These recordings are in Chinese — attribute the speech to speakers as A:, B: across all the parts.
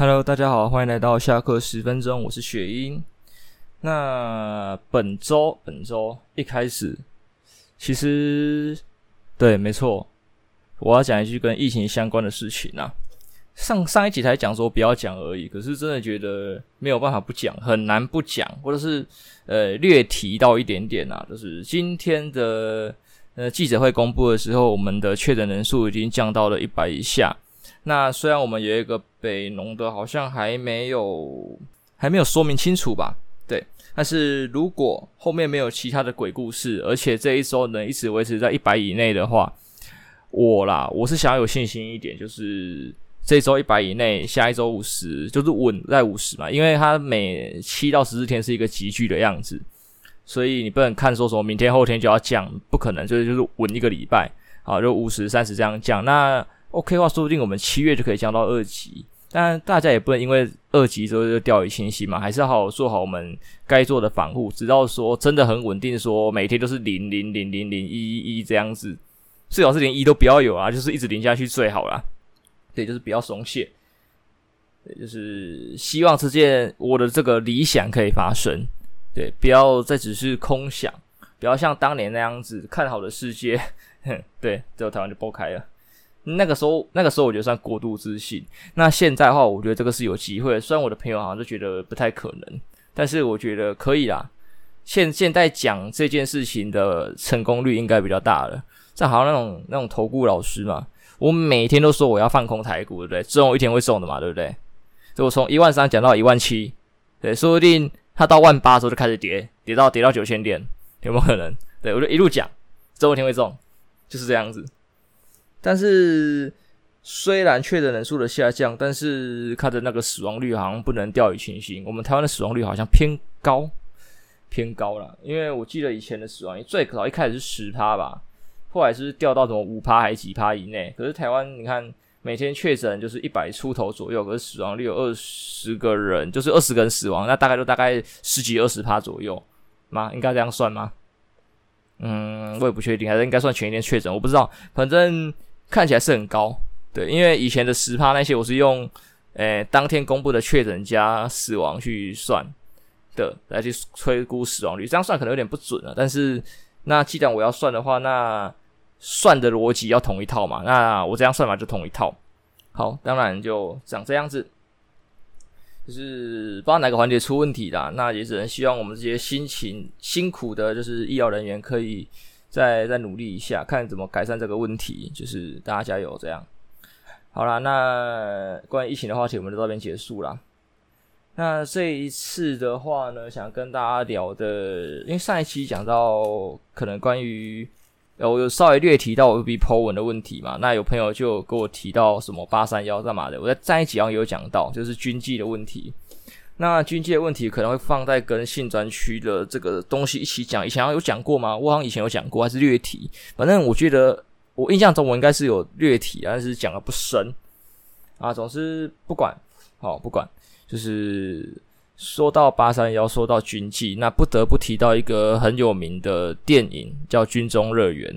A: Hello，大家好，欢迎来到下课十分钟，我是雪英。那本周本周一开始，其实对，没错，我要讲一句跟疫情相关的事情啊。上上一集才讲说不要讲而已，可是真的觉得没有办法不讲，很难不讲，或者是呃略提到一点点啊。就是今天的呃记者会公布的时候，我们的确诊人数已经降到了一百以下。那虽然我们有一个北农的，好像还没有还没有说明清楚吧？对，但是如果后面没有其他的鬼故事，而且这一周能一直维持在一百以内的话，我啦，我是想要有信心一点，就是这周一百以内，下一周五十，就是稳在五十嘛，因为它每七到十四天是一个急剧的样子，所以你不能看说什么明天后天就要降，不可能，就是就是稳一个礼拜，好，就五十三十这样降，那。OK 的话，说不定我们七月就可以降到二级，但大家也不能因为二级之后就掉以轻心嘛，还是要好好做好我们该做的防护，直到说真的很稳定，说每天都是零零零零零一一一这样子，最好是连一都不要有啊，就是一直零下去最好啦。对，就是不要松懈，对，就是希望这件我的这个理想可以发生，对，不要再只是空想，不要像当年那样子看好的世界，哼，对，最后台湾就爆开了。那个时候，那个时候我觉得算过度自信。那现在的话，我觉得这个是有机会。虽然我的朋友好像就觉得不太可能，但是我觉得可以啦。现现在讲这件事情的成功率应该比较大了。这好像那种那种投顾老师嘛，我每天都说我要放空台股，对不对？总有一天会中的嘛，对不对？所以我从一万三讲到一万七，对，说不定他到万八的时候就开始跌，跌到跌到九千点，有没有可能？对，我就一路讲，总有一天会中，就是这样子。但是，虽然确诊人数的下降，但是它的那个死亡率好像不能掉以轻心。我们台湾的死亡率好像偏高，偏高了。因为我记得以前的死亡率最早一开始是十趴吧，后来是掉到什么五趴还是几趴以内。可是台湾你看，每天确诊就是一百出头左右，可是死亡率有二十个人，就是二十个人死亡，那大概就大概十几二十趴左右吗？应该这样算吗？嗯，我也不确定，还是应该算前一天确诊，我不知道，反正。看起来是很高，对，因为以前的十趴那些我是用，诶、当天公布的确诊加死亡去算的，来去推估死亡率，这样算可能有点不准了。但是那既然我要算的话，那算的逻辑要同一套嘛，那我这样算法就同一套。好，当然就长这样子，就是不知道哪个环节出问题啦，那也只能希望我们这些辛勤辛苦的，就是医疗人员可以。再再努力一下，看怎么改善这个问题。就是大家加油，这样。好啦，那关于疫情的话题，我们就到这边结束啦。那这一次的话呢，想跟大家聊的，因为上一期讲到可能关于，我有稍微略提到我 FB po 文的问题嘛。那有朋友就给我提到什么八三幺干嘛的，我在上一集好像有讲到，就是军纪的问题。那军纪的问题可能会放在跟性专区的这个东西一起讲，以前有讲过吗？我好像以前有讲过，还是略提。反正我觉得我印象中我应该是有略提，但是讲的不深啊。总之不管，好不管，就是说到八三幺，说到军纪，那不得不提到一个很有名的电影，叫《军中乐园》。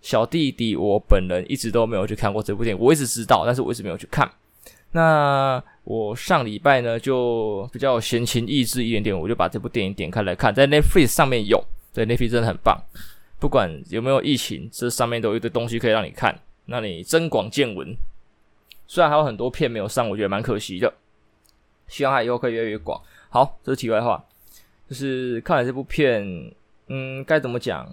A: 小弟弟，我本人一直都没有去看过这部电影，我一直知道，但是我一直没有去看。那我上礼拜呢，就比较闲情逸致一点点，我就把这部电影点开来看，在 Netflix 上面有，对，Netflix 真的很棒，不管有没有疫情，这上面都有一堆东西可以让你看，那你增广见闻。虽然还有很多片没有上，我觉得蛮可惜的，希望它以后可以越来越广。好，这是题外话，就是看了这部片，嗯，该怎么讲？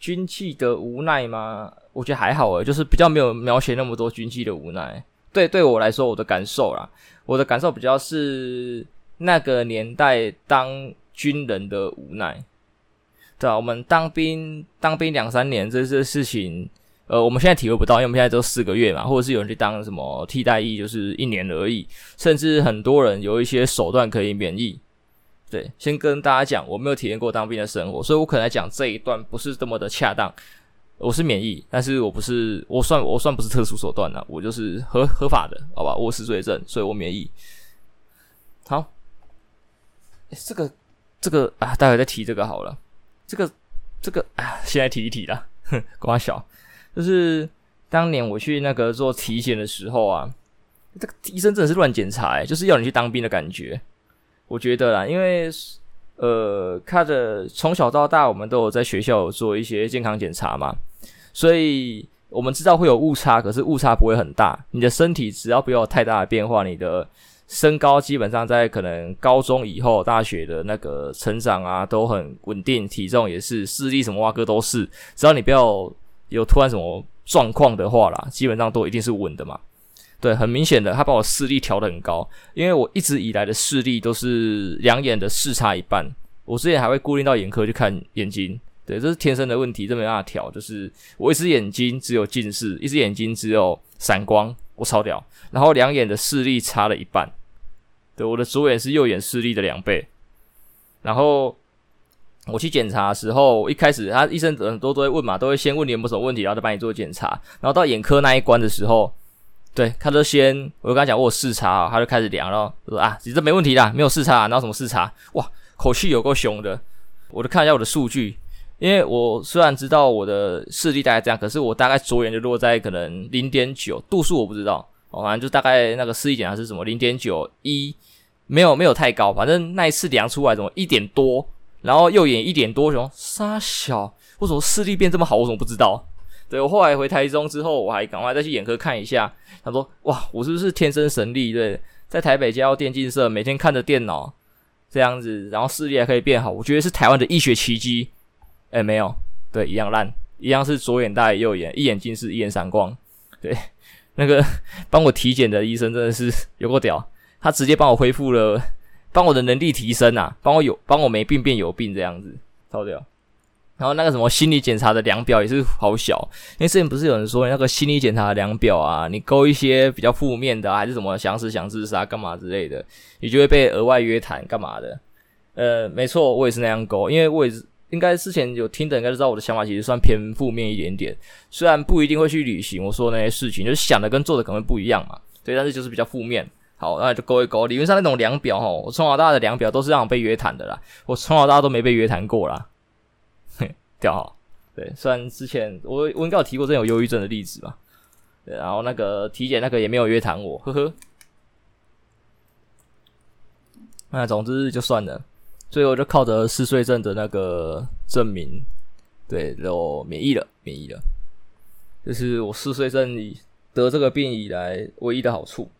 A: 军纪的无奈吗？我觉得还好诶，就是比较没有描写那么多军纪的无奈。对，对我来说，我的感受啦，我的感受比较是那个年代当军人的无奈，对啊，我们当兵当兵两三年，这些事情，呃，我们现在体会不到，因为我们现在都四个月嘛，或者是有人去当什么替代役，就是一年而已，甚至很多人有一些手段可以免疫。对，先跟大家讲，我没有体验过当兵的生活，所以我可能来讲这一段不是这么的恰当。我是免疫，但是我不是，我算我算不是特殊手段的，我就是合合法的，好吧？我是罪证，所以我免疫。好，这个这个啊，待会再提这个好了。这个这个啊，现在提一提啦，哼，瓜小，就是当年我去那个做体检的时候啊，这个医生真的是乱检查，欸，就是要你去当兵的感觉。我觉得啦，因为呃，看着从小到大，我们都有在学校有做一些健康检查嘛，所以我们知道会有误差，可是误差不会很大。你的身体只要不要有太大的变化，你的身高基本上在可能高中以后、大学的那个成长啊，都很稳定，体重也是，视力什么哇哥都是，只要你不要有突然什么状况的话啦，基本上都一定是稳的嘛。对，很明显的，他把我视力调得很高，因为我一直以来的视力都是两眼的视差一半。我之前还会固定到眼科去看眼睛，对，这是天生的问题，这没办法调。就是我一只眼睛只有近视，一只眼睛只有散光，我超屌。然后两眼的视力差了一半，对，我的左眼是右眼视力的两倍。然后我去检查的时候，一开始他医生很多都会问嘛，都会先问你有没有什么问题，然后再帮你做检查。然后到眼科那一关的时候。对，他就先，我就跟他讲我有视差，他就开始量，然后说啊，你这没问题啦，没有视差啊，哪有什么视差？哇，口气有够凶的。我就看一下我的数据，因为我虽然知道我的视力大概这样，可是我大概左眼就落在可能零点九度数，我不知道，哦，反正就大概那个视力检查是什么零点九一，没有没有太高，反正那一次量出来怎么一点多，然后右眼一点多，什么杀小，为什么视力变这么好？我怎么不知道？对，我后来回台中之后，我还赶快再去眼科看一下。他说：“哇，我是不是天生神力？对，在台北嘉耀电竞社，每天看着电脑这样子，然后视力还可以变好。我觉得是台湾的医学奇迹。哎，没有，对，一样烂，一样是左眼大于右眼，一眼近视，一眼散光。对，那个帮我体检的医生真的是有够屌，他直接帮我恢复了，帮我的能力提升啊，帮我有，帮我没病变有病这样子，超屌。”然后那个什么心理检查的量表也是好小，因为之前不是有人说那个心理检查量表啊，你勾一些比较负面的，还是什么想死想自杀干嘛之类的，你就会被额外约谈干嘛的。呃，没错，我也是那样勾，因为我也是应该之前有听的，应该知道我的想法其实算偏负面一点点，虽然不一定会去履行我说那些事情，就是想的跟做的可能不一样嘛。对，但是就是比较负面。好，那就勾一勾。理论上那种量表哦，我从小到大的量表都是让我被约谈的啦，我从小到大都没被约谈过啦。调好，对，虽然之前我我应该有提过这种忧郁症的例子吧，对，然后那个体检那个也没有约谈我，呵呵。那总之就算了，最后就靠着嗜睡症的那个证明，对，就免疫了，免疫了。这是我嗜睡症得这个病以来唯一的好处。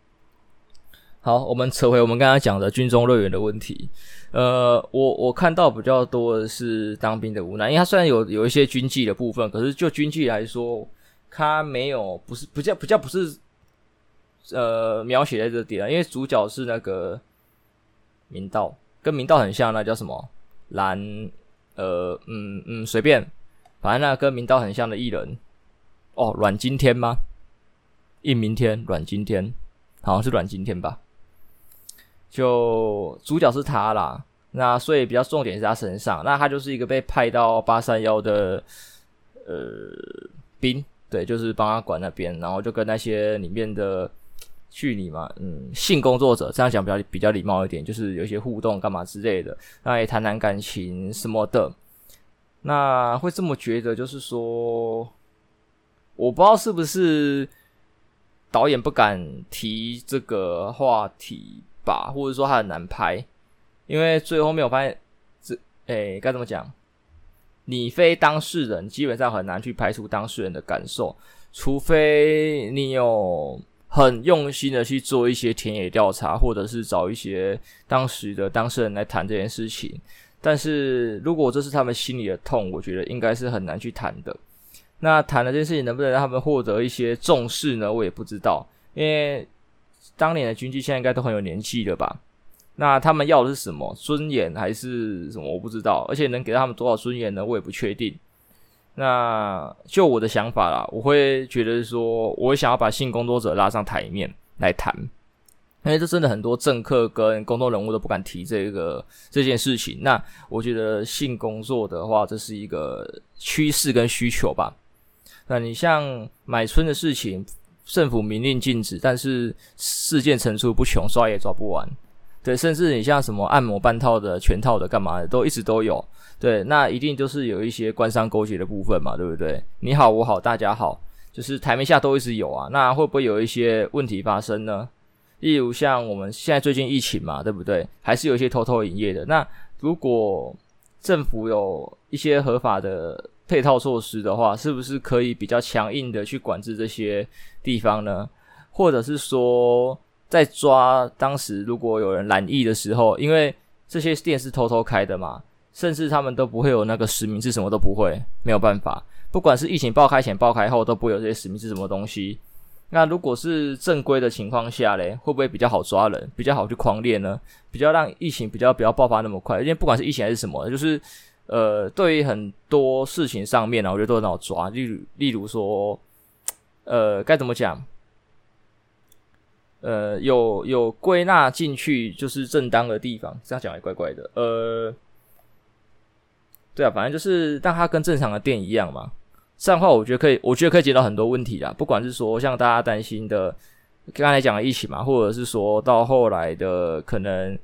A: 好，我们扯回我们刚刚讲的军中乐园的问题。呃，我我看到比较多的是当兵的无奈，因为他虽然有有一些军纪的部分，可是就军纪来说，他没有不是不叫不叫不是呃描写在这点，因为主角是那个明道，跟明道很像，那叫什么蓝？呃，嗯嗯，随便，反正那跟明道很像的艺人，哦，阮经天吗？应明天，阮经天，好像是阮经天吧。就主角是他啦，那所以比较重点是他身上，那他就是一个被派到八三幺的呃兵，对，就是帮他管那边，然后就跟那些里面的距离嘛，嗯，性工作者这样讲比较比较礼貌一点，就是有一些互动干嘛之类的，那也谈谈感情什么的。那会这么觉得，就是说，我不知道是不是导演不敢提这个话题。吧，或者说他很难拍，因为最后面我发现，这诶该怎么讲？你非当事人，基本上很难去排除当事人的感受，除非你有很用心的去做一些田野调查，或者是找一些当时的当事人来谈这件事情。但是如果这是他们心里的痛，我觉得应该是很难去谈的。那谈了这件事情能不能让他们获得一些重视呢？我也不知道，因为。当年的军纪现在应该都很有年纪了吧？那他们要的是什么尊严还是什么？我不知道，而且能给他们多少尊严呢？我也不确定。那就我的想法啦，我会觉得说，我想要把性工作者拉上台面来谈，因为这真的很多政客跟公众人物都不敢提这个这件事情。那我觉得性工作的话，这是一个趋势跟需求吧。那你像买春的事情。政府明令禁止，但是事件层出不穷，抓也抓不完。对，甚至你像什么按摩半套的、全套的、干嘛的，都一直都有。对，那一定就是有一些官商勾结的部分嘛，对不对？你好，我好，大家好，就是台面下都一直有啊。那会不会有一些问题发生呢？例如像我们现在最近疫情嘛，对不对？还是有一些偷偷营业的。那如果政府有一些合法的配套措施的话，是不是可以比较强硬的去管制这些地方呢？或者是说，在抓当时如果有人染疫的时候，因为这些店是偷偷开的嘛，甚至他们都不会有那个实名制，什么都不会，没有办法。不管是疫情爆开前、爆开后，都不会有这些实名制什么东西。那如果是正规的情况下嘞，会不会比较好抓人，比较好去狂练呢？比较让疫情比较不要爆发那么快？因为不管是疫情还是什么，就是呃，对于很多事情上面呢，我觉得都很好抓。例如，例如说，呃，该怎么讲？呃，有有归纳进去就是正当的地方，这样讲也怪怪的。呃，对啊，反正就是让它跟正常的店一样嘛。这样的话，我觉得可以，我觉得可以解决到很多问题啦。不管是说像大家担心的刚才讲的疫情嘛，或者是说到后来的可能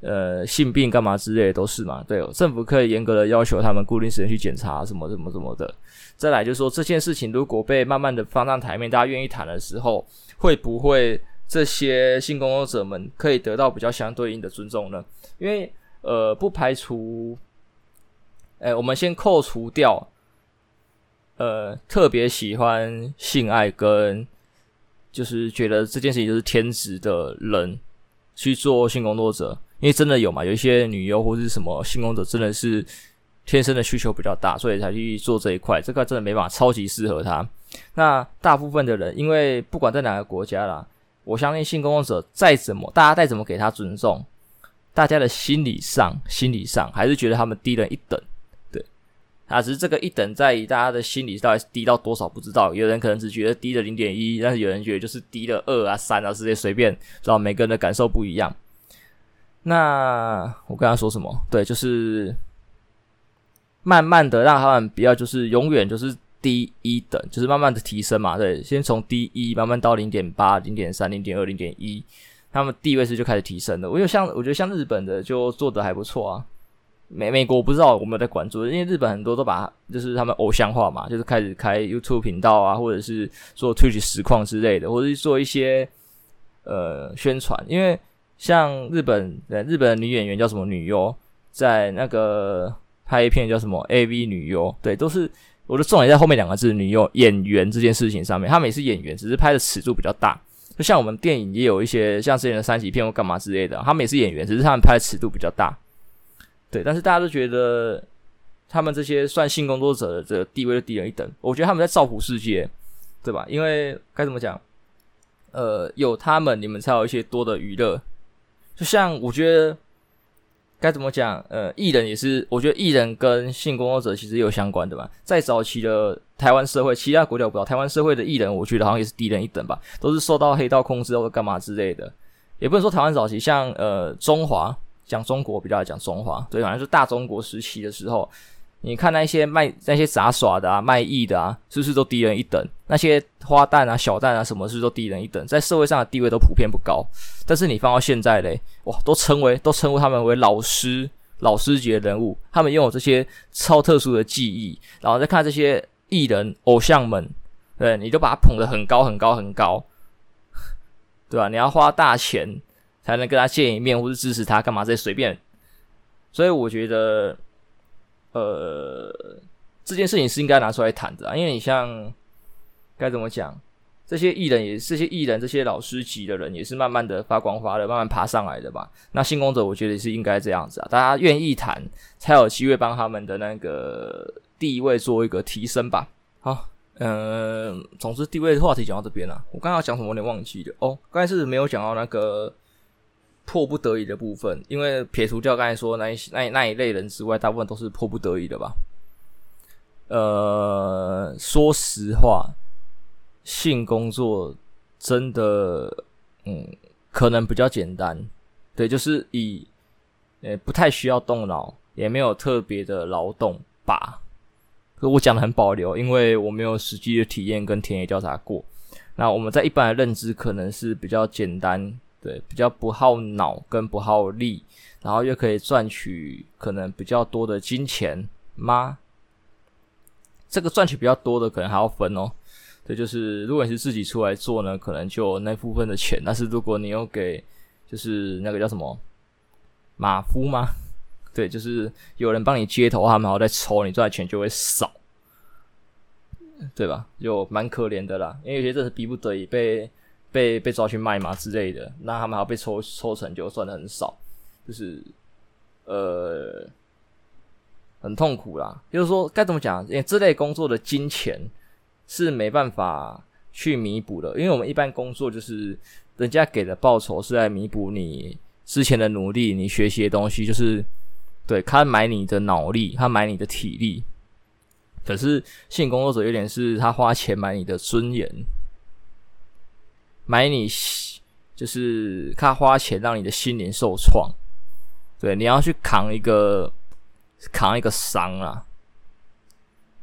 A: 呃性病干嘛之类的都是嘛。对哦，政府可以严格的要求他们固定时间去检查什么什么什么的。再来就是说这件事情如果被慢慢的放上台面，大家愿意谈的时候，会不会这些性工作者们可以得到比较相对应的尊重呢？因为呃不排除，哎，我们先扣除掉。呃，特别喜欢性爱跟就是觉得这件事情就是天职的人去做性工作者，因为真的有嘛，有一些女优或者是什么性工作者真的是天生的需求比较大，所以才去做这一块，这块真的没办法，超级适合他。那大部分的人，因为不管在哪个国家啦，我相信性工作者再怎么，大家再怎么给他尊重，大家的心理上，心理上还是觉得他们低人一等。对啊，只是这个一等在于大家的心理到底是低到多少不知道，有人可能只觉得低了零点一，但是有人觉得就是低了二啊、三啊，这些随便，知道每个人的感受不一样。那我刚刚说什么？对，就是慢慢的让他们不要就是永远就是第一等，就是慢慢的提升嘛。对，先从第一慢慢到零点八、零点三、零点二、零点一，他们地位是就开始提升了。我就像我觉得像日本的就做的还不错啊。美美国我不知道我没有在关注，因为日本很多都把就是他们偶像化嘛，就是开始开 YouTube 频道啊，或者是做 Twitch 实况之类的，或者是做一些呃宣传。因为像日本的日本的女演员叫什么女优，在那个拍一片叫什么 AV 女优，对，都是我的重点在后面两个字女优演员这件事情上面，他们也是演员，只是拍的尺度比较大。就像我们电影也有一些像之前的三级片或干嘛之类的，他们也是演员，只是他们拍的尺度比较大。对，但是大家都觉得他们这些算性工作者的这个地位就低人一等。我觉得他们在造福世界，对吧？因为该怎么讲？呃，有他们，你们才有一些多的娱乐。就像我觉得该怎么讲？呃，艺人也是，我觉得艺人跟性工作者其实有相关的吧。在早期的台湾社会，其他国家我不知道，台湾社会的艺人，我觉得好像也是低人一等吧，都是受到黑道控制或者干嘛之类的。也不能说台湾早期，像呃中华。讲中国比较讲中华，对，反正是大中国时期的时候，你看那些卖那些杂耍的啊，卖艺的啊，是不是都低人一等？那些花旦啊、小旦啊，什么是不是都低人一等？在社会上的地位都普遍不高。但是你放到现在嘞，哇，都称为都称呼他们为老师、老师级的人物，他们拥有这些超特殊的技艺，然后再看这些艺人偶像们，对，你就把他捧得很高很高很高，对吧？你要花大钱。才能跟他见一面，或是支持他干嘛？这随便。所以我觉得，呃，这件事情是应该拿出来谈的啊。因为你像该怎么讲，这些艺人也是这些艺人，这些老师级的人也是慢慢的发光发热，慢慢爬上来的吧。那性工作者，我觉得也是应该这样子啊。大家愿意谈，才有机会帮他们的那个地位做一个提升吧。好，嗯、总之地位的话题讲到这边了。我刚刚讲什么？我有点忘记了。哦，刚才是没有讲到那个。迫不得已的部分，因为撇除掉刚才说那一那那一类人之外，大部分都是迫不得已的吧。呃，说实话，性工作真的，嗯，可能比较简单，对，就是以，呃，不太需要动脑，也没有特别的劳动吧。可我讲的很保留，因为我没有实际的体验跟田野调查过。那我们在一般的认知可能是比较简单。对，比较不耗脑跟不耗力，然后又可以赚取可能比较多的金钱吗？这个赚取比较多的可能还要分哦。对，就是如果你是自己出来做呢，可能就那部分的钱。但是如果你有给，就是那个叫什么马夫吗？对，就是有人帮你接头，他们还要再抽，你赚的钱就会少，对吧？就蛮可怜的啦。因为有些真是逼不得已被被被抓去卖嘛之类的，那他们还要被抽抽成，就算的很少，就是呃很痛苦啦。就是说该怎么讲？因为这类工作的金钱是没办法去弥补的，因为我们一般工作就是人家给的报酬是来弥补你之前的努力，你学习的东西就是。对，他买你的脑力，他买你的体力，可是性工作者有点是他花钱买你的尊严，买你就是他花钱让你的心灵受创，对，你要去扛一个扛一个伤啊，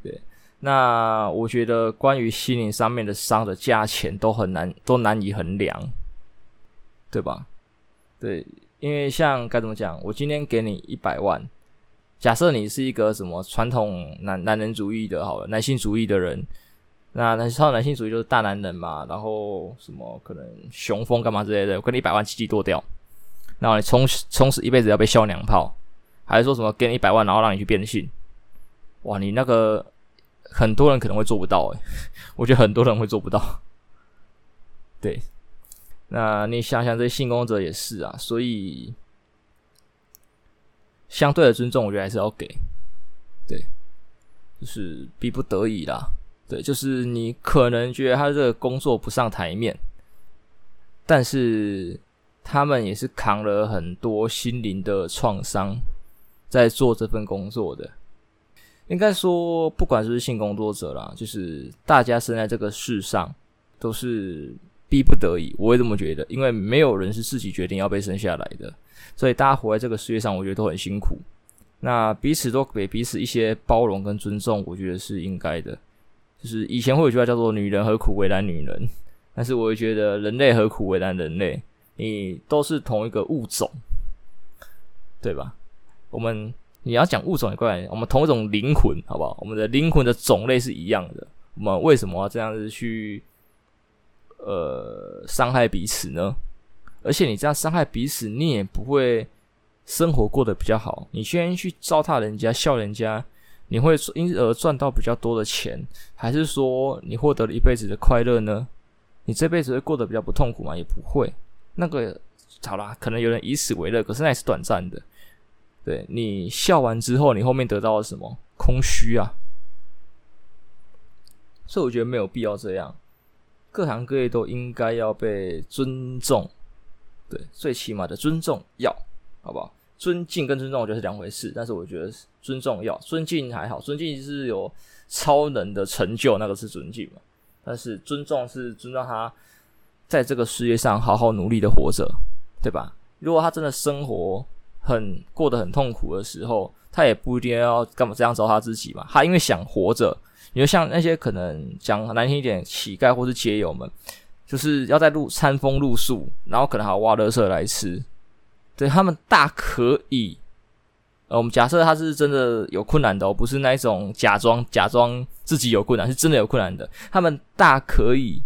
A: 对，那我觉得关于心灵上面的伤的价钱都很难都难以衡量，对吧？对。因为像该怎么讲，我今天给你一百万，假设你是一个什么传统男男人主义的，好了，男性主义的人，那那超男性主义就是大男人嘛，然后什么可能雄风干嘛之类的，我给你一百万鸡鸡剁掉，然后你充充实一辈子要被削娘炮，还是说什么给你一百万，然后让你去变性？哇，你那个很多人可能会做不到诶，我觉得很多人会做不到，对。那你想想，这些性工作者也是啊，所以相对的尊重，我觉得还是要给，对，就是逼不得已啦，对，就是你可能觉得他这个工作不上台面，但是他们也是扛了很多心灵的创伤，在做这份工作的。应该说，不管是不是性工作者啦，就是大家生在这个世上，都是。逼不得已，我也这么觉得，因为没有人是自己决定要被生下来的，所以大家活在这个世界上，我觉得都很辛苦。那彼此都给彼此一些包容跟尊重，我觉得是应该的。就是以前会有句话叫做“女人何苦为难女人”，但是我会觉得人类何苦为难人类？你都是同一个物种，对吧？我们你要讲物种也怪，我们同一种灵魂，好不好？我们的灵魂的种类是一样的，我们为什么要这样子去？呃，伤害彼此呢？而且你这样伤害彼此，你也不会生活过得比较好。你居然去糟蹋人家、笑人家，你会因而赚到比较多的钱，还是说你获得了一辈子的快乐呢？你这辈子会过得比较不痛苦吗？也不会。那个好啦，可能有人以此为乐，可是那也是短暂的。对，你笑完之后，你后面得到了什么？空虚啊！所以我觉得没有必要这样。各行各业都应该要被尊重，对，最起码的尊重要，好不好？尊敬跟尊重我觉得是两回事，但是我觉得尊重要，尊敬还好，尊敬是有超能的成就，那个是尊敬嘛。但是尊重是尊重他在这个世界上好好努力的活着，对吧？如果他真的生活很过得很痛苦的时候，他也不一定要干嘛这样糟蹋自己嘛。他因为想活着。你就像那些可能讲难听一点，乞丐或是街友们，就是要在路餐风露宿，然后可能还要挖垃圾来吃。对，他们大可以，呃，我们假设他是真的有困难的哦，不是那一种假装假装自己有困难，是真的有困难的。他们大可以，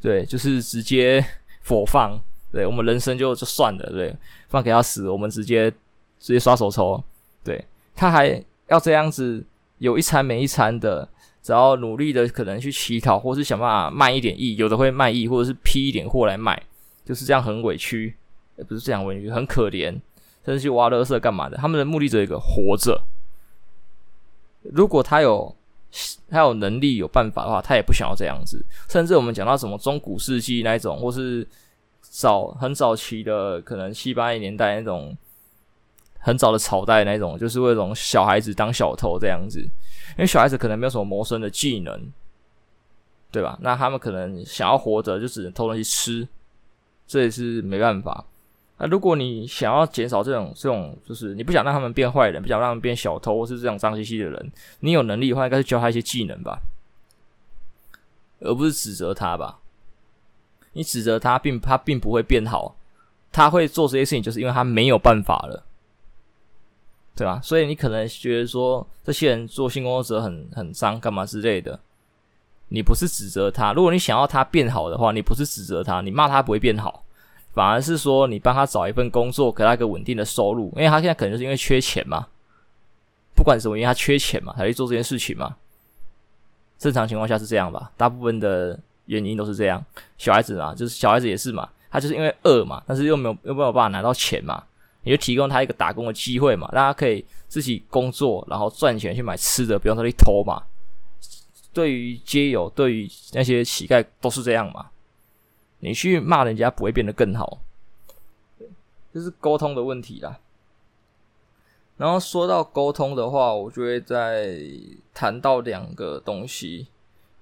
A: 对，就是直接 火放，对，我们人生就就算了，对，放给他死，我们直接直接刷手抽。对，他还要这样子，有一餐没一餐的。只要努力的可能去乞讨，或是想办法卖一点艺，有的会卖艺，或者是批一点货来卖，就是这样很委屈，也不是这样委屈，很可怜，甚至去挖垃圾干嘛的。他们的目的只有一个活着。如果他有他有能力有办法的话，他也不想要这样子。甚至我们讲到什么中古世纪那种，或是早很早期的可能七八十年代那种很早的朝代那种，就是为种小孩子当小偷这样子。因为小孩子可能没有什么谋生的技能，对吧？那他们可能想要活着，就只能偷东西吃，这也是没办法。那如果你想要减少这种这种，就是你不想让他们变坏人，不想让他们变小偷，或是这种脏兮兮的人，你有能力的话，应该是教他一些技能吧，而不是指责他吧。你指责他，并他并不会变好，他会做这些事情，就是因为他没有办法了。对吧？所以你可能觉得说这些人做性工作者很很脏，干嘛之类的。你不是指责他。如果你想要他变好的话，你不是指责他，你骂他不会变好，反而是说你帮他找一份工作，给他一个稳定的收入，因为他现在可能就是因为缺钱嘛。不管什么原因，他缺钱嘛，才去做这件事情嘛。正常情况下是这样吧，大部分的原因都是这样。小孩子嘛，就是小孩子也是嘛，他就是因为饿嘛，但是又没有又没有办法拿到钱嘛，你就提供他一个打工的机会嘛，让他可以自己工作，然后赚钱去买吃的，不用他去偷嘛。对于街友，对于那些乞丐都是这样嘛。你去骂人家不会变得更好，这是沟通的问题啦。然后说到沟通的话，我就会再谈到两个东西，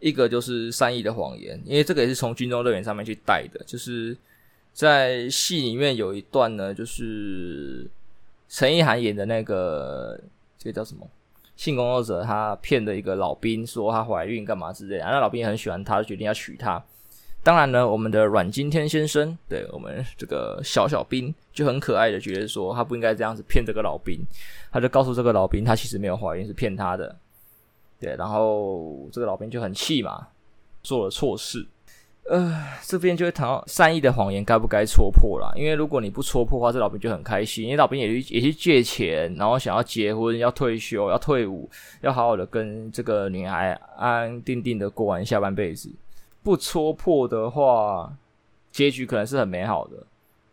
A: 一个就是善意的谎言，因为这个也是从军中乐园上面去带的，就是在戏里面有一段呢，就是陈意涵演的那个这个叫什么性工作者，他骗的一个老兵说她怀孕干嘛之类的，那老兵也很喜欢她，决定要娶她。当然呢，我们的阮经天先生，对我们这个小小兵就很可爱的觉得说，他不应该这样子骗这个老兵，他就告诉这个老兵，他其实没有怀孕，是骗他的。对，然后这个老兵就很气嘛，做了错事。呃，这边就会谈到善意的谎言该不该戳破啦，因为如果你不戳破的话，这老兵就很开心，因为老兵也去也去借钱，然后想要结婚，要退休，要退伍，要好好的跟这个女孩安安定定的过完下半辈子。不戳破的话，结局可能是很美好的。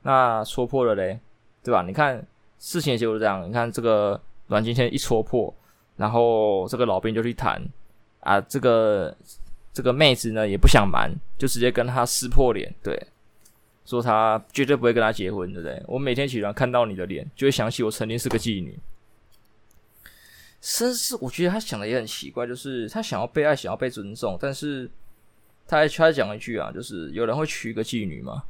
A: 那戳破了嘞，对吧？你看事情就是这样。你看这个阮经天一戳破，然后这个老兵就去谈啊，这个这个妹子呢也不想瞒，就直接跟他撕破脸，对，说他绝对不会跟他结婚，对不对？我每天起床看到你的脸，就会想起我曾经是个妓女。甚至我觉得他想的也很奇怪，就是他想要被爱，想要被尊重，但是。他还他讲一句啊，就是有人会娶一个妓女吗？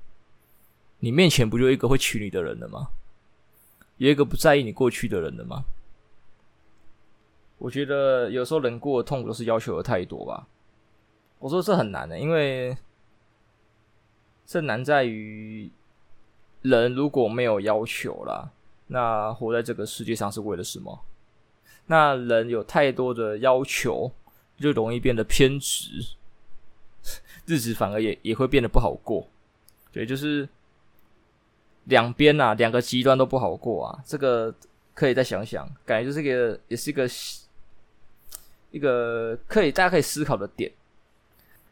A: 你面前不就一个会娶你的人了吗？有一个不在意你过去的人了吗？我觉得有时候人过的痛苦都是要求的太多吧。我说这很难的，因为这难在于人如果没有要求啦，那活在这个世界上是为了什么？那人有太多的要求，就容易变得偏执。日子反而也也会变得不好过，对，就是两边啊，两个极端都不好过啊。这个可以再想想，感觉就是个，也是一个一个可以大家可以思考的点。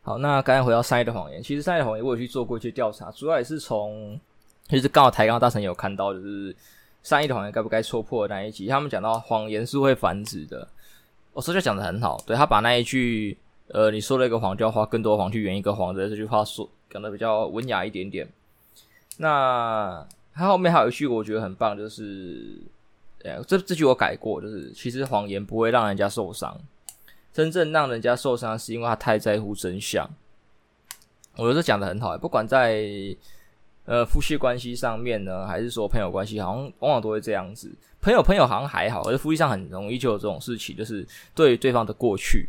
A: 好，那刚才回到善意的谎言，其实善意的谎言我有去做过一些调查，主要也是从其实刚好台钢大神有看到，就是善意的谎言该不该戳破的那一集，他们讲到谎言是会繁殖的。我说就讲的很好，对，他把那一句。呃，你说了一个谎，就要花更多谎去圆一个谎的这句话说讲的比较文雅一点点。那他后面还有一句我觉得很棒，就是，呃，这这句我改过，就是其实谎言不会让人家受伤，真正让人家受伤是因为他太在乎真相。我觉得这讲的很好，不管在呃夫妻关系上面呢，还是说朋友关系，好像往往都会这样子。朋友朋友好像还好，而是夫妻上很容易就有这种事情，就是对对方的过去。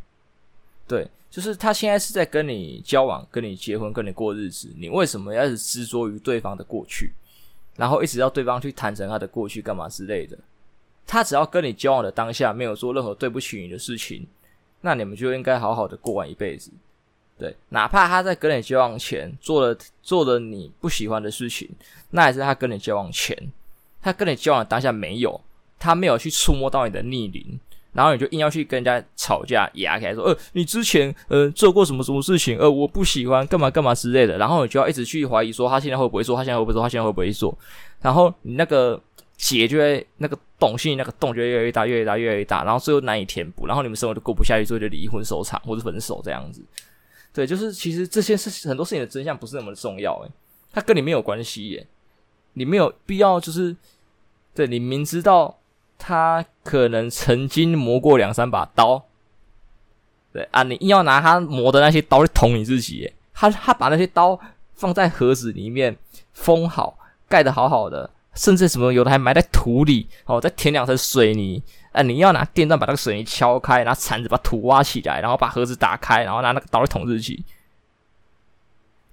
A: 对，就是他现在是在跟你交往、跟你结婚、跟你过日子，你为什么要一直执着于对方的过去，然后一直要对方去坦诚他的过去干嘛之类的？他只要跟你交往的当下没有做任何对不起你的事情，那你们就应该好好的过完一辈子。对，哪怕他在跟你交往前做了做了你不喜欢的事情，那也是他跟你交往前，他跟你交往的当下没有，他没有去触摸到你的逆鳞。然后你就硬要去跟人家吵架，压起来说，呃，你之前呃做过什么什么事情，呃，我不喜欢，干嘛干嘛之类的。然后你就要一直去怀疑说，他现在会不会做，他现在会不会做，他现在会不会做。然后你那个结就会那个洞，心里那个洞就越来越大，越来越大，越来越大。然后最后难以填补，然后你们生活就过不下去，最后就离婚收场或者分手这样子。对，就是其实这些事很多事情的真相不是那么重要，诶，它跟你没有关系耶，你没有必要就是，对，你明知道。他可能曾经磨过两三把刀，对啊，你硬要拿他磨的那些刀去捅你自己，他他把那些刀放在盒子里面封好，盖的好好的，甚至什么有的还埋在土里，哦，再填两层水泥，啊，你要拿电钻把那个水泥敲开，拿铲子把土挖起来，然后把盒子打开，然后拿那个刀去捅自己，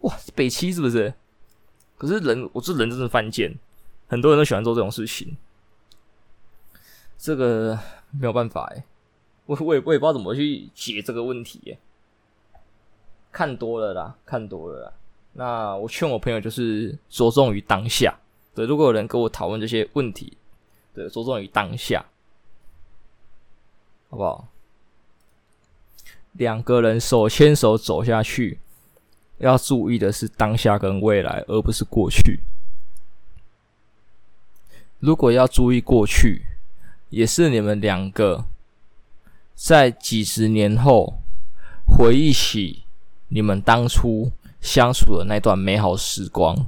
A: 哇，北七是不是？可是人，我这人真是犯贱，很多人都喜欢做这种事情。这个没有办法哎，我我也我也不知道怎么去解这个问题哎。看多了啦，看多了啦。那我劝我朋友就是着重于当下。对，如果有人跟我讨论这些问题，对，着重于当下，好不好？两个人手牵手走下去，要注意的是当下跟未来，而不是过去。如果要注意过去，也是你们两个在几十年后回忆起你们当初相处的那段美好时光。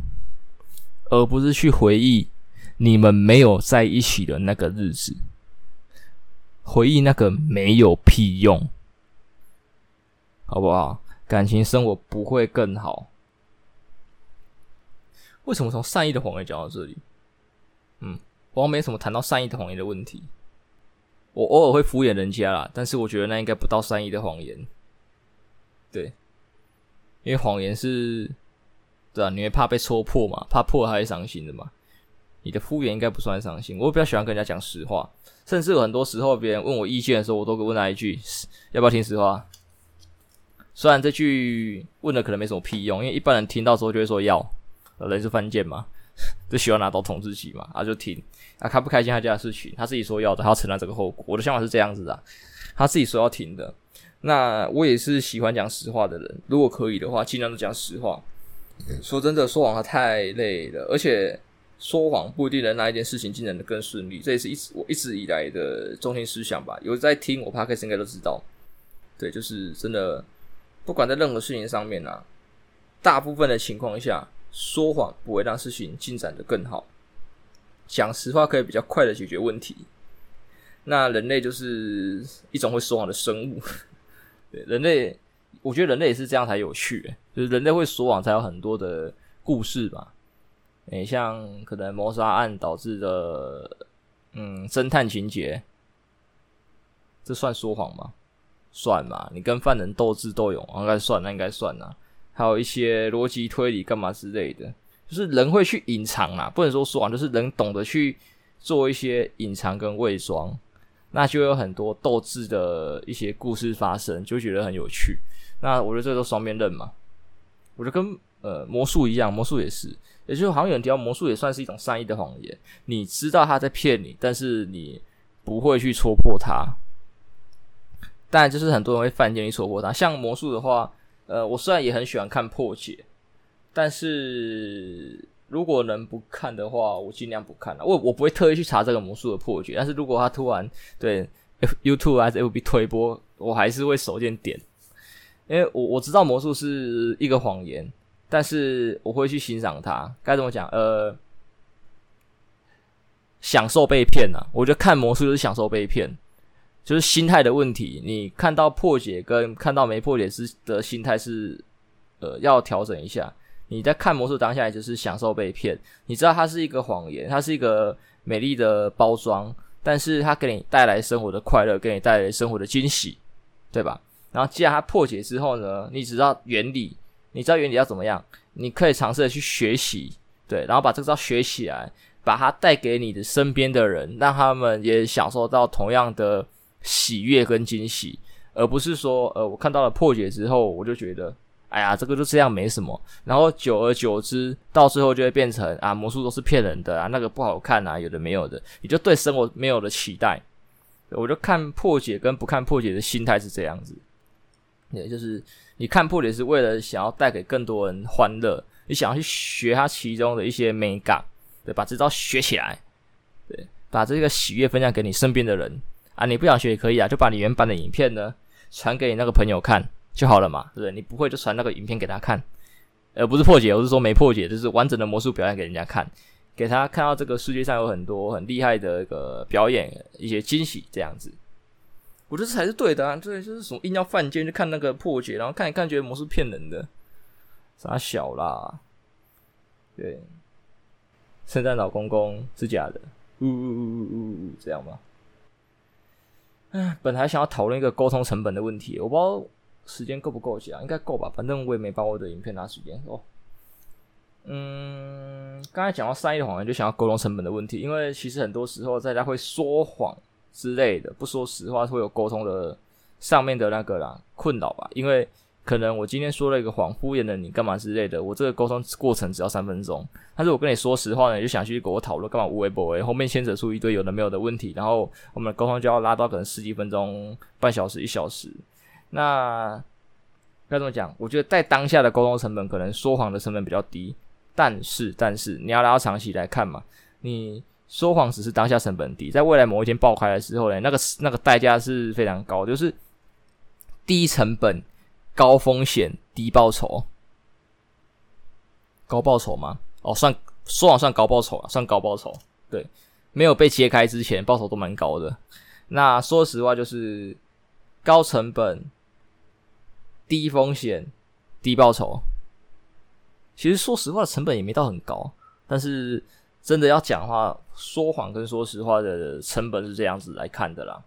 A: 而不是去回忆你们没有在一起的那个日子，回忆那个没有屁用，好不好？感情生活不会更好。为什么从善意的谎言讲到这里？嗯，我好像没什么谈到善意的谎言的问题。我偶尔会敷衍人家啦，但是我觉得那应该不到善意的谎言。对，因为谎言是。对啊，你会怕被戳破嘛？怕破了还会伤心的嘛？你的敷衍应该不算伤心。我比较喜欢跟人家讲实话，甚至有很多时候别人问我意见的时候，我都会问他一句：要不要听实话？虽然这句问的可能没什么屁用，因为一般人听到之后就会说要，人是犯贱嘛，就喜欢拿刀捅自己嘛，他就听，啊，开不开心他家的事情，他自己说要的，他要承担这个后果。我的想法是这样子的，他自己说要停的。那我也是喜欢讲实话的人，如果可以的话，尽量都讲实话。说真的，说谎太累了，而且说谎不一定能让一件事情进展的更顺利。这也是一直我一直以来的中心思想吧。有在听我 podcast 应该都知道，对，就是真的，不管在任何事情上面啊，大部分的情况下，说谎不会让事情进展的更好。讲实话可以比较快的解决问题。那人类就是一种会说谎的生物，对，人类。我觉得人类也是这样才有趣，就是人类会说谎才有很多的故事吧。诶，像可能谋杀案导致的，嗯，侦探情节，这算说谎吗？算嘛，你跟犯人斗智斗勇，应该算，那应该算呐。还有一些逻辑推理干嘛之类的，就是人会去隐藏嘛，不能说说谎，就是人懂得去做一些隐藏跟伪装，那就有很多斗智的一些故事发生，就觉得很有趣。那我觉得这都双面刃嘛，我觉得跟呃魔术一样，魔术也是，也就是好像有人提到魔术也算是一种善意的谎言，你知道他在骗你，但是你不会去戳破他。但，就是很多人会犯贱去戳破他。像魔术的话，呃，我虽然也很喜欢看破解，但是如果能不看的话，我尽量不看了。我我不会特意去查这个魔术的破解，但是如果他突然对 YouTube 还是 FB 推播，我还是会手贱点。因为我我知道魔术是一个谎言，但是我会去欣赏它。该怎么讲？呃，享受被骗啊！我觉得看魔术就是享受被骗，就是心态的问题。你看到破解跟看到没破解是的心态是呃要调整一下。你在看魔术当下，就是享受被骗。你知道它是一个谎言，它是一个美丽的包装，但是它给你带来生活的快乐，给你带来生活的惊喜，对吧？然后，既然它破解之后呢，你知道原理，你知道原理要怎么样，你可以尝试的去学习，对，然后把这个招学起来，把它带给你的身边的人，让他们也享受到同样的喜悦跟惊喜，而不是说，呃，我看到了破解之后，我就觉得，哎呀，这个就这样没什么，然后久而久之，到最后就会变成啊，魔术都是骗人的啊，那个不好看啊，有的没有的，你就对生活没有了期待。我就看破解跟不看破解的心态是这样子。对，就是你看破解是为了想要带给更多人欢乐，你想要去学它其中的一些美感，对，把这招学起来，对，把这个喜悦分享给你身边的人。啊，你不想学也可以啊，就把你原版的影片呢传给你那个朋友看。就好了嘛，对不对？你不会就传那个影片给他看，而不是破解，我是说没破解，就是完整的魔术表演给人家看，给他看到这个世界上有很多很厉害的一个表演，一些惊喜这样子。我觉得这才是对的啊！对，就是什么硬要犯贱，去看那个破解，然后看一看，觉得魔术骗人的，傻小啦。对，圣诞老公公是假的，呜呜呜呜呜，这样吗？唉，本来想要讨论一个沟通成本的问题，我不知道时间够不够讲，应该够吧？反正我也没把我的影片拿时间哦。嗯，刚才讲到善意的谎言，就想要沟通成本的问题，因为其实很多时候大家会说谎。之类的，不说实话会有沟通的上面的那个啦困扰吧，因为可能我今天说了一个谎，敷衍了你干嘛之类的，我这个沟通过程只要三分钟。但是我跟你说实话呢，你就想去跟我讨论干嘛无微不微，后面牵扯出一堆有的没有的问题，然后我们的沟通就要拉到可能十几分钟、半小时、一小时。那该怎么讲？我觉得在当下的沟通成本可能说谎的成本比较低，但是但是你要拉到长期来看嘛，你。说谎只是当下成本低，在未来某一天爆开的时候呢，那个那个代价是非常高，就是低成本、高风险、低报酬。高报酬吗？哦，算说谎算高报酬啊，算高报酬。对，没有被揭开之前，报酬都蛮高的。那说实话，就是高成本、低风险、低报酬。其实说实话，成本也没到很高，但是。真的要讲话，说谎跟说实话的成本是这样子来看的啦。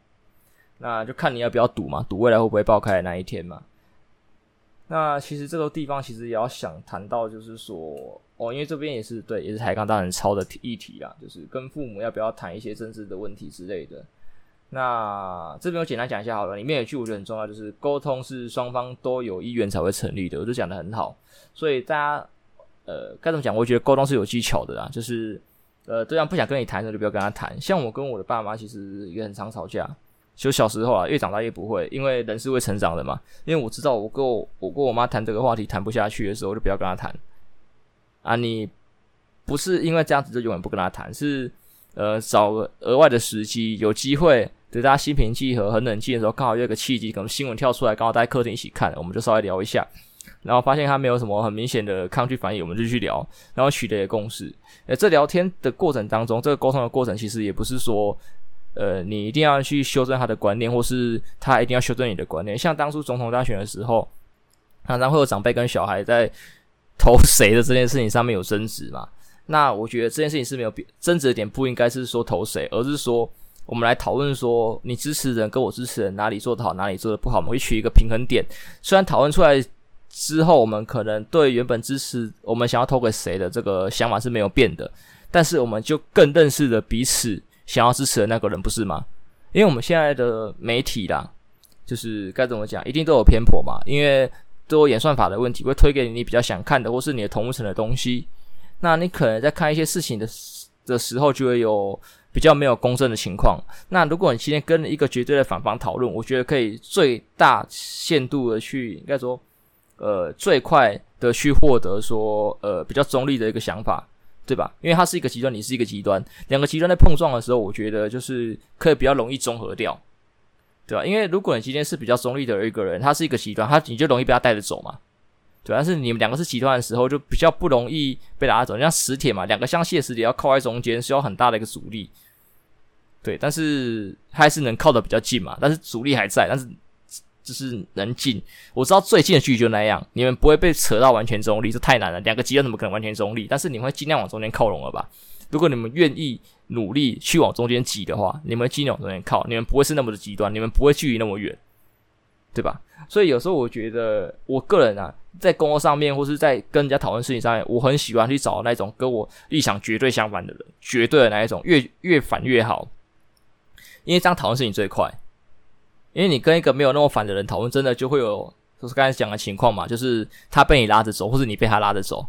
A: 那就看你要不要赌嘛，赌未来会不会爆开的那一天嘛。那其实这个地方其实也要想谈到，就是说哦，因为这边也是对，也是台钢大人抄的议题啦，就是跟父母要不要谈一些政治的问题之类的。那这边我简单讲一下好了，里面有一句我觉得很重要，就是沟通是双方都有意愿才会成立的，我就讲的很好。所以大家呃该怎么讲？我觉得沟通是有技巧的啦，就是。呃，对方不想跟你谈的时候，就不要跟他谈。像我跟我的爸妈，其实也很常吵架。就小时候啊，越长大越不会，因为人是会成长的嘛。因为我知道，我跟我我跟我妈谈这个话题谈不下去的时候，就不要跟他谈。啊，你不是因为这样子就永远不跟他谈，是呃找额外的时机，有机会等大家心平气和、很冷静的时候，刚好有一个契机，可能新闻跳出来，刚好在客厅一起看，我们就稍微聊一下。然后发现他没有什么很明显的抗拒反应，我们就去聊，然后取得一个共识。呃，这聊天的过程当中，这个沟通的过程其实也不是说，呃，你一定要去修正他的观念，或是他一定要修正你的观念。像当初总统大选的时候，常常会有长辈跟小孩在投谁的这件事情上面有争执嘛。那我觉得这件事情是没有争执的点，不应该是说投谁，而是说我们来讨论说，你支持人跟我支持人哪里做得好，哪里做得不好，我们会取一个平衡点。虽然讨论出来。之后，我们可能对原本支持我们想要投给谁的这个想法是没有变的，但是我们就更认识了彼此想要支持的那个人，不是吗？因为我们现在的媒体啦，就是该怎么讲，一定都有偏颇嘛，因为都有演算法的问题，会推给你你比较想看的，或是你的同温层的东西。那你可能在看一些事情的的时候，就会有比较没有公正的情况。那如果你今天跟一个绝对的反方讨论，我觉得可以最大限度的去应该说。呃，最快的去获得说，呃，比较中立的一个想法，对吧？因为它是一个极端，你是一个极端，两个极端在碰撞的时候，我觉得就是可以比较容易综合掉，对吧？因为如果你今天是比较中立的一个人，他是一个极端，他你就容易被他带着走嘛，对。但是你们两个是极端的时候，就比较不容易被拉走。你像磁铁嘛，两个相吸的磁铁要靠在中间，需要很大的一个阻力，对。但是还是能靠的比较近嘛，但是阻力还在，但是。就是能近，我知道最近的距离就那样，你们不会被扯到完全中立，这太难了。两个极端怎么可能完全中立？但是你们会尽量往中间靠拢了吧？如果你们愿意努力去往中间挤的话，你们会尽量往中间靠，你们不会是那么的极端，你们不会距离那么远，对吧？所以有时候我觉得，我个人啊，在工作上面或是在跟人家讨论事情上面，我很喜欢去找那种跟我立场绝对相反的人，绝对的那一种，越越反越好，因为这样讨论事情最快。因为你跟一个没有那么烦的人讨论，真的就会有就是刚才讲的情况嘛，就是他被你拉着走，或者你被他拉着走，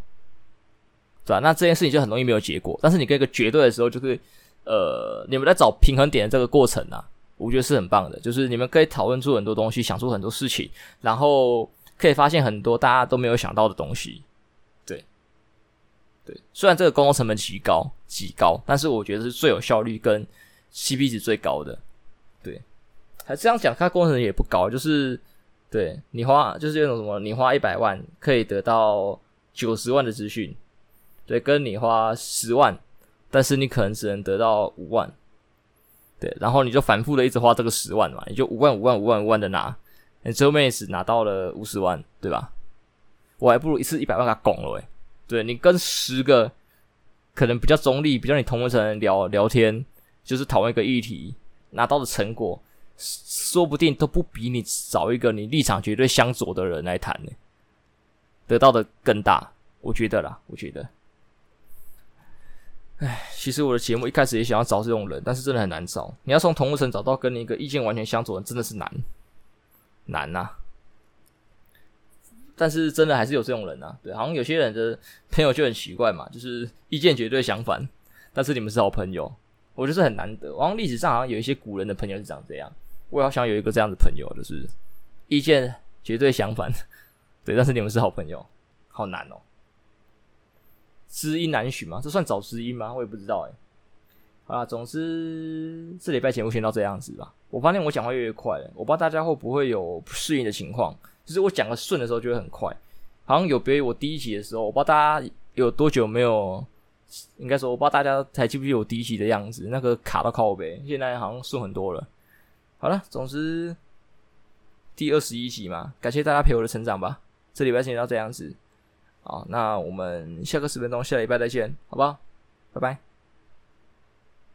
A: 对吧？那这件事情就很容易没有结果。但是你跟一个绝对的时候，就是呃，你们在找平衡点的这个过程啊，我觉得是很棒的。就是你们可以讨论出很多东西，想出很多事情，然后可以发现很多大家都没有想到的东西。对，对，虽然这个沟通成本极高极高，但是我觉得是最有效率跟 CP 值最高的。对。还这样讲，它工程也不高，就是对你花，就是那种什么，你花一百万可以得到九十万的资讯，对，跟你花十万，但是你可能只能得到五万，对，然后你就反复的一直花这个十万嘛，你就五万五万五万五万的拿，你最后面也只拿到了五十万，对吧？我还不如一次一百万给他拱了，诶，对，你跟十个可能比较中立、比较你同温层聊聊天，就是讨论一个议题，拿到的成果。说不定都不比你找一个你立场绝对相左的人来谈呢，得到的更大，我觉得啦，我觉得。唉，其实我的节目一开始也想要找这种人，但是真的很难找。你要从同温层找到跟你一个意见完全相左的人，真的是难，难呐、但是真的还是有这种人啊，对，好像有些人的朋友就很奇怪嘛，就是意见绝对相反，但是你们是好朋友，我觉得是很难得。好像历史上好像有一些古人的朋友是长这样，我也好想有一个这样的朋友，就是意见绝对相反，对，但是你们是好朋友，好难哦，知音难寻嘛？这算找知音吗？我也不知道哎。好啦，总之这礼拜节目先到这样子吧。我发现我讲话越来越快了，我不知道大家会不会有不适应的情况。就是我讲的顺的时候就会很快，好像有别于我第一集的时候，我不知道大家有多久没有，应该说我不知道大家还记不记得我第一集的样子，那个卡到靠北，现在好像顺很多了。好了，总之第二十一集嘛，感谢大家陪我的成长吧。这礼拜先到这样子，好，那我们下个十分钟，下礼拜再见，好不好？拜拜。